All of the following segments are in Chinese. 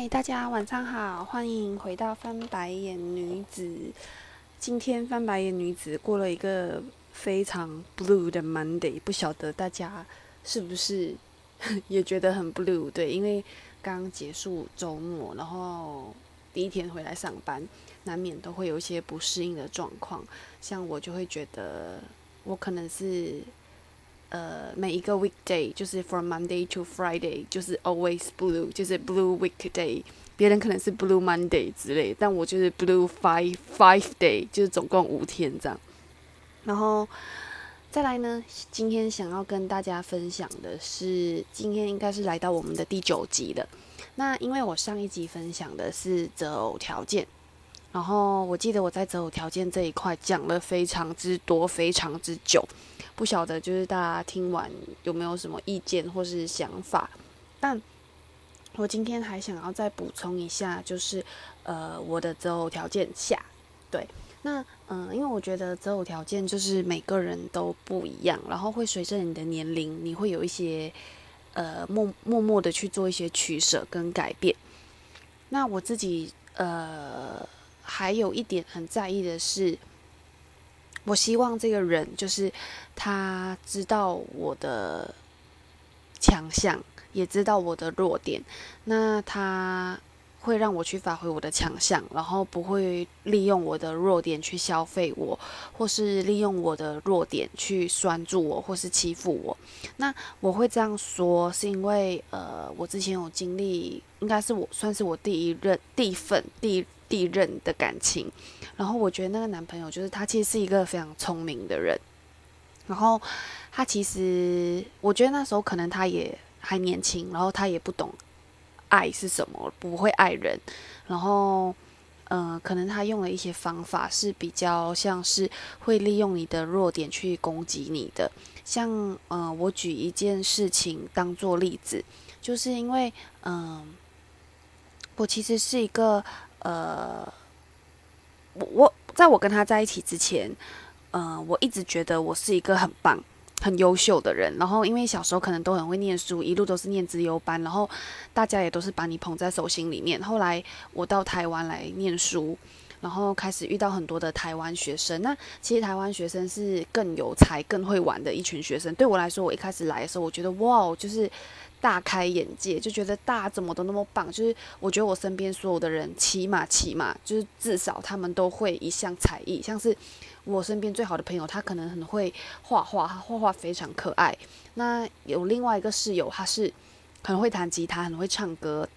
嗨，大家晚上好，欢迎回到翻白眼女子。今天翻白眼女子过了一个非常 blue 的 Monday，不晓得大家是不是 也觉得很 blue？对，因为刚结束周末，然后第一天回来上班，难免都会有一些不适应的状况。像我就会觉得，我可能是。呃，每一个 weekday 就是 from Monday to Friday，就是 always blue，就是 blue weekday。别人可能是 blue Monday 之类，但我就是 blue five five day，就是总共五天这样。然后再来呢，今天想要跟大家分享的是，今天应该是来到我们的第九集了。那因为我上一集分享的是择偶条件，然后我记得我在择偶条件这一块讲了非常之多，非常之久。不晓得就是大家听完有没有什么意见或是想法？但我今天还想要再补充一下，就是呃我的择偶条件下，对，那嗯，因为我觉得择偶条件就是每个人都不一样，然后会随着你的年龄，你会有一些呃默默默的去做一些取舍跟改变。那我自己呃还有一点很在意的是。我希望这个人就是他知道我的强项，也知道我的弱点。那他会让我去发挥我的强项，然后不会利用我的弱点去消费我，或是利用我的弱点去拴住我，或是欺负我。那我会这样说，是因为呃，我之前有经历，应该是我算是我第一任、第一份、第。第一任的感情，然后我觉得那个男朋友就是他，其实是一个非常聪明的人。然后他其实，我觉得那时候可能他也还年轻，然后他也不懂爱是什么，不会爱人。然后，嗯，可能他用了一些方法是比较像是会利用你的弱点去攻击你的。像，嗯，我举一件事情当做例子，就是因为，嗯，我其实是一个。呃，我我在我跟他在一起之前，呃，我一直觉得我是一个很棒、很优秀的人。然后，因为小时候可能都很会念书，一路都是念资优班，然后大家也都是把你捧在手心里面。后来我到台湾来念书，然后开始遇到很多的台湾学生。那其实台湾学生是更有才、更会玩的一群学生。对我来说，我一开始来的时候，我觉得哇，就是。大开眼界，就觉得大家怎么都那么棒。就是我觉得我身边所有的人，起码起码就是至少他们都会一项才艺。像是我身边最好的朋友，他可能很会画画，他画画非常可爱。那有另外一个室友，他是很会弹吉他，很会唱歌。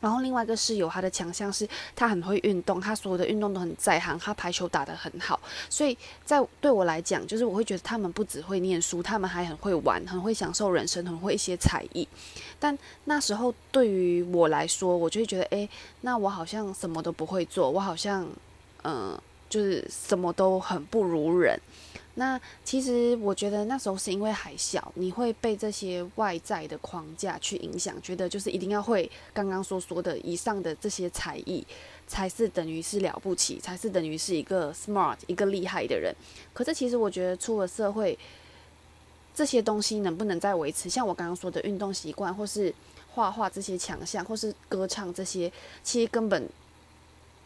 然后另外一个室友，他的强项是他很会运动，他所有的运动都很在行，他排球打得很好。所以在对我来讲，就是我会觉得他们不只会念书，他们还很会玩，很会享受人生，很会一些才艺。但那时候对于我来说，我就会觉得，诶，那我好像什么都不会做，我好像，嗯，就是什么都很不如人。那其实我觉得那时候是因为还小，你会被这些外在的框架去影响，觉得就是一定要会刚刚所说的以上的这些才艺，才是等于是了不起，才是等于是一个 smart 一个厉害的人。可是其实我觉得出了社会，这些东西能不能再维持？像我刚刚说的运动习惯，或是画画这些强项，或是歌唱这些，其实根本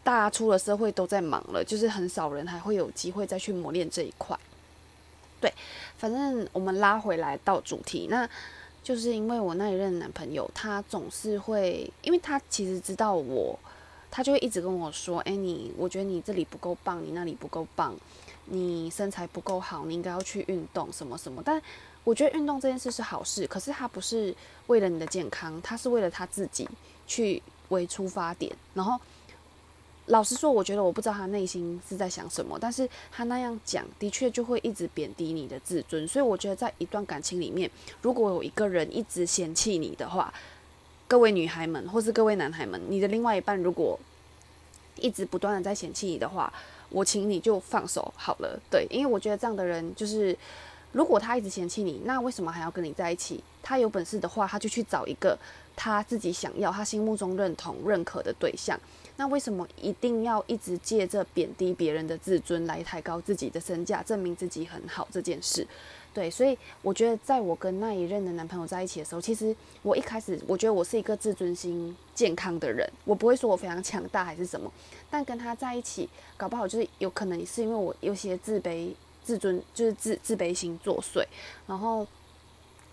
大家出了社会都在忙了，就是很少人还会有机会再去磨练这一块。对，反正我们拉回来到主题，那就是因为我那一任男朋友，他总是会，因为他其实知道我，他就会一直跟我说：“哎，你，我觉得你这里不够棒，你那里不够棒，你身材不够好，你应该要去运动什么什么。”但我觉得运动这件事是好事，可是他不是为了你的健康，他是为了他自己去为出发点，然后。老实说，我觉得我不知道他内心是在想什么，但是他那样讲，的确就会一直贬低你的自尊。所以我觉得，在一段感情里面，如果有一个人一直嫌弃你的话，各位女孩们或是各位男孩们，你的另外一半如果一直不断的在嫌弃你的话，我请你就放手好了。对，因为我觉得这样的人就是，如果他一直嫌弃你，那为什么还要跟你在一起？他有本事的话，他就去找一个他自己想要、他心目中认同、认可的对象。那为什么一定要一直借着贬低别人的自尊来抬高自己的身价，证明自己很好这件事？对，所以我觉得，在我跟那一任的男朋友在一起的时候，其实我一开始我觉得我是一个自尊心健康的人，我不会说我非常强大还是什么，但跟他在一起，搞不好就是有可能是因为我有些自卑、自尊就是自自卑心作祟，然后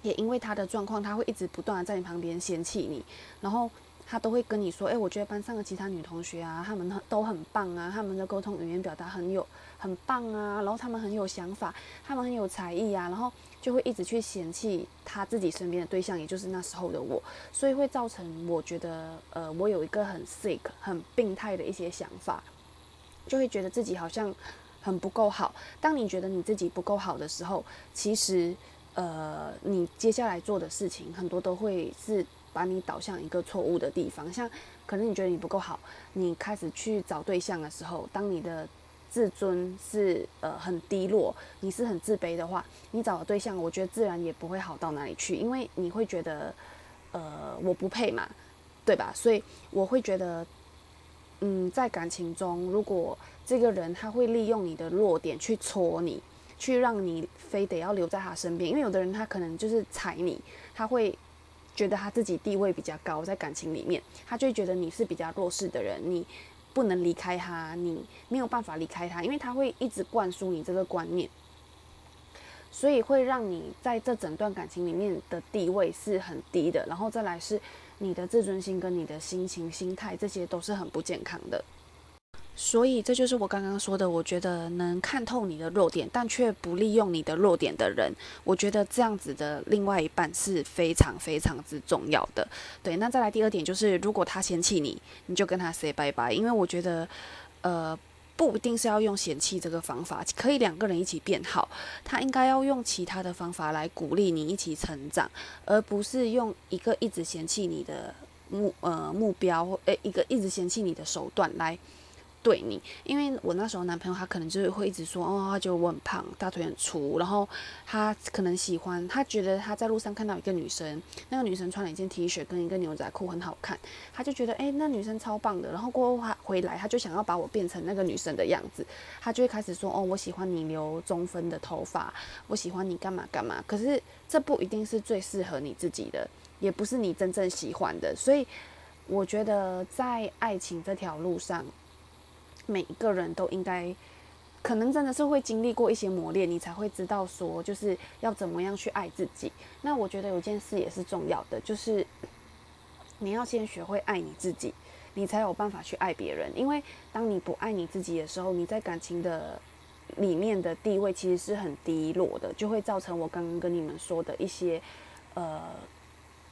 也因为他的状况，他会一直不断的在你旁边嫌弃你，然后。他都会跟你说，哎，我觉得班上的其他女同学啊，他们很都很棒啊，他们的沟通语言表达很有很棒啊，然后他们很有想法，他们很有才艺啊，然后就会一直去嫌弃他自己身边的对象，也就是那时候的我，所以会造成我觉得，呃，我有一个很 sick 很病态的一些想法，就会觉得自己好像很不够好。当你觉得你自己不够好的时候，其实，呃，你接下来做的事情很多都会是。把你导向一个错误的地方，像可能你觉得你不够好，你开始去找对象的时候，当你的自尊是呃很低落，你是很自卑的话，你找的对象，我觉得自然也不会好到哪里去，因为你会觉得呃我不配嘛，对吧？所以我会觉得，嗯，在感情中，如果这个人他会利用你的弱点去戳你，去让你非得要留在他身边，因为有的人他可能就是踩你，他会。觉得他自己地位比较高，在感情里面，他就会觉得你是比较弱势的人，你不能离开他，你没有办法离开他，因为他会一直灌输你这个观念，所以会让你在这整段感情里面的地位是很低的，然后再来是你的自尊心跟你的心情、心态，这些都是很不健康的。所以这就是我刚刚说的，我觉得能看透你的弱点，但却不利用你的弱点的人，我觉得这样子的另外一半是非常非常之重要的。对，那再来第二点就是，如果他嫌弃你，你就跟他 say 拜拜，因为我觉得，呃，不一定是要用嫌弃这个方法，可以两个人一起变好。他应该要用其他的方法来鼓励你一起成长，而不是用一个一直嫌弃你的目呃目标，呃，一个一直嫌弃你的手段来。对你，因为我那时候男朋友他可能就是会一直说，哦，他觉得我很胖，大腿很粗，然后他可能喜欢，他觉得他在路上看到一个女生，那个女生穿了一件 T 恤跟一个牛仔裤很好看，他就觉得，哎，那女生超棒的，然后过后他回来，他就想要把我变成那个女生的样子，他就会开始说，哦，我喜欢你留中分的头发，我喜欢你干嘛干嘛，可是这不一定是最适合你自己的，也不是你真正喜欢的，所以我觉得在爱情这条路上。每一个人都应该，可能真的是会经历过一些磨练，你才会知道说，就是要怎么样去爱自己。那我觉得有件事也是重要的，就是你要先学会爱你自己，你才有办法去爱别人。因为当你不爱你自己的时候，你在感情的里面的地位其实是很低落的，就会造成我刚刚跟你们说的一些呃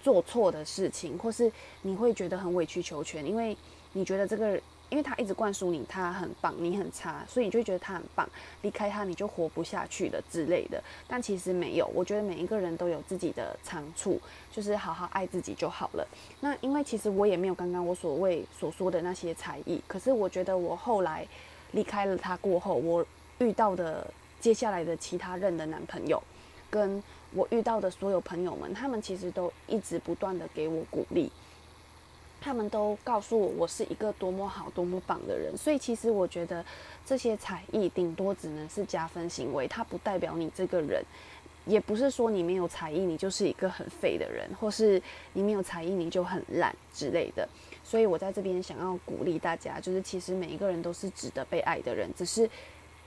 做错的事情，或是你会觉得很委曲求全，因为你觉得这个。因为他一直灌输你他很棒，你很差，所以你就觉得他很棒，离开他你就活不下去了之类的。但其实没有，我觉得每一个人都有自己的长处，就是好好爱自己就好了。那因为其实我也没有刚刚我所谓所说的那些才艺，可是我觉得我后来离开了他过后，我遇到的接下来的其他任的男朋友，跟我遇到的所有朋友们，他们其实都一直不断的给我鼓励。他们都告诉我，我是一个多么好、多么棒的人。所以，其实我觉得这些才艺顶多只能是加分行为，它不代表你这个人，也不是说你没有才艺，你就是一个很废的人，或是你没有才艺，你就很烂之类的。所以我在这边想要鼓励大家，就是其实每一个人都是值得被爱的人，只是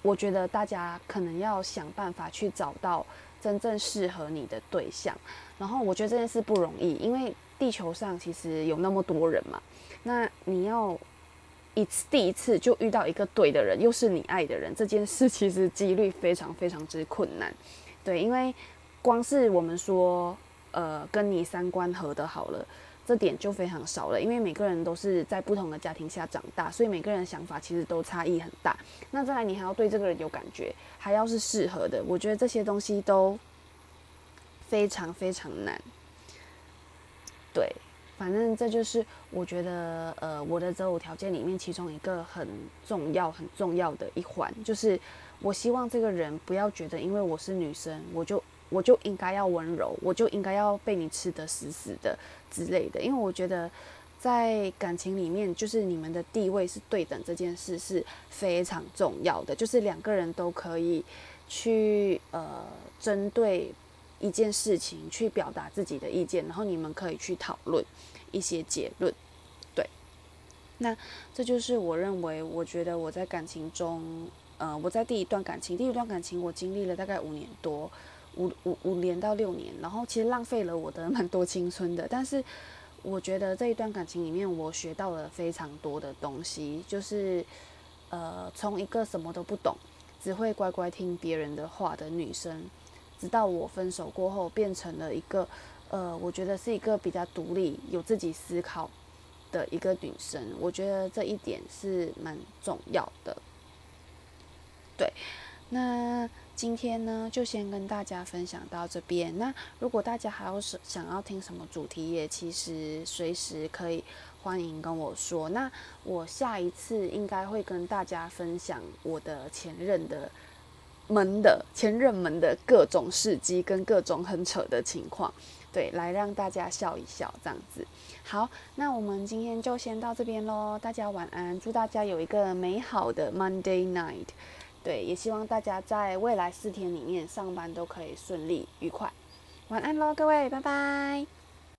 我觉得大家可能要想办法去找到真正适合你的对象。然后，我觉得这件事不容易，因为。地球上其实有那么多人嘛，那你要一次第一次就遇到一个对的人，又是你爱的人，这件事 其实几率非常非常之困难。对，因为光是我们说，呃，跟你三观合的好了，这点就非常少了。因为每个人都是在不同的家庭下长大，所以每个人的想法其实都差异很大。那再来，你还要对这个人有感觉，还要是适合的，我觉得这些东西都非常非常难。反正这就是我觉得，呃，我的择偶条件里面其中一个很重要、很重要的一环，就是我希望这个人不要觉得因为我是女生，我就我就应该要温柔，我就应该要被你吃得死死的之类的。因为我觉得在感情里面，就是你们的地位是对等这件事是非常重要的，就是两个人都可以去呃针对。一件事情去表达自己的意见，然后你们可以去讨论一些结论，对。那这就是我认为，我觉得我在感情中，呃，我在第一段感情，第一段感情我经历了大概五年多，五五五年到六年，然后其实浪费了我的 蛮多青春的。但是我觉得这一段感情里面，我学到了非常多的东西，就是呃，从一个什么都不懂，只会乖乖听别人的话的女生。直到我分手过后，变成了一个，呃，我觉得是一个比较独立、有自己思考的一个女生。我觉得这一点是蛮重要的。对，那今天呢，就先跟大家分享到这边。那如果大家还有什想要听什么主题，也其实随时可以欢迎跟我说。那我下一次应该会跟大家分享我的前任的。门的前任们的各种事迹跟各种很扯的情况，对，来让大家笑一笑，这样子。好，那我们今天就先到这边喽，大家晚安，祝大家有一个美好的 Monday night。对，也希望大家在未来四天里面上班都可以顺利愉快。晚安喽，各位，拜拜。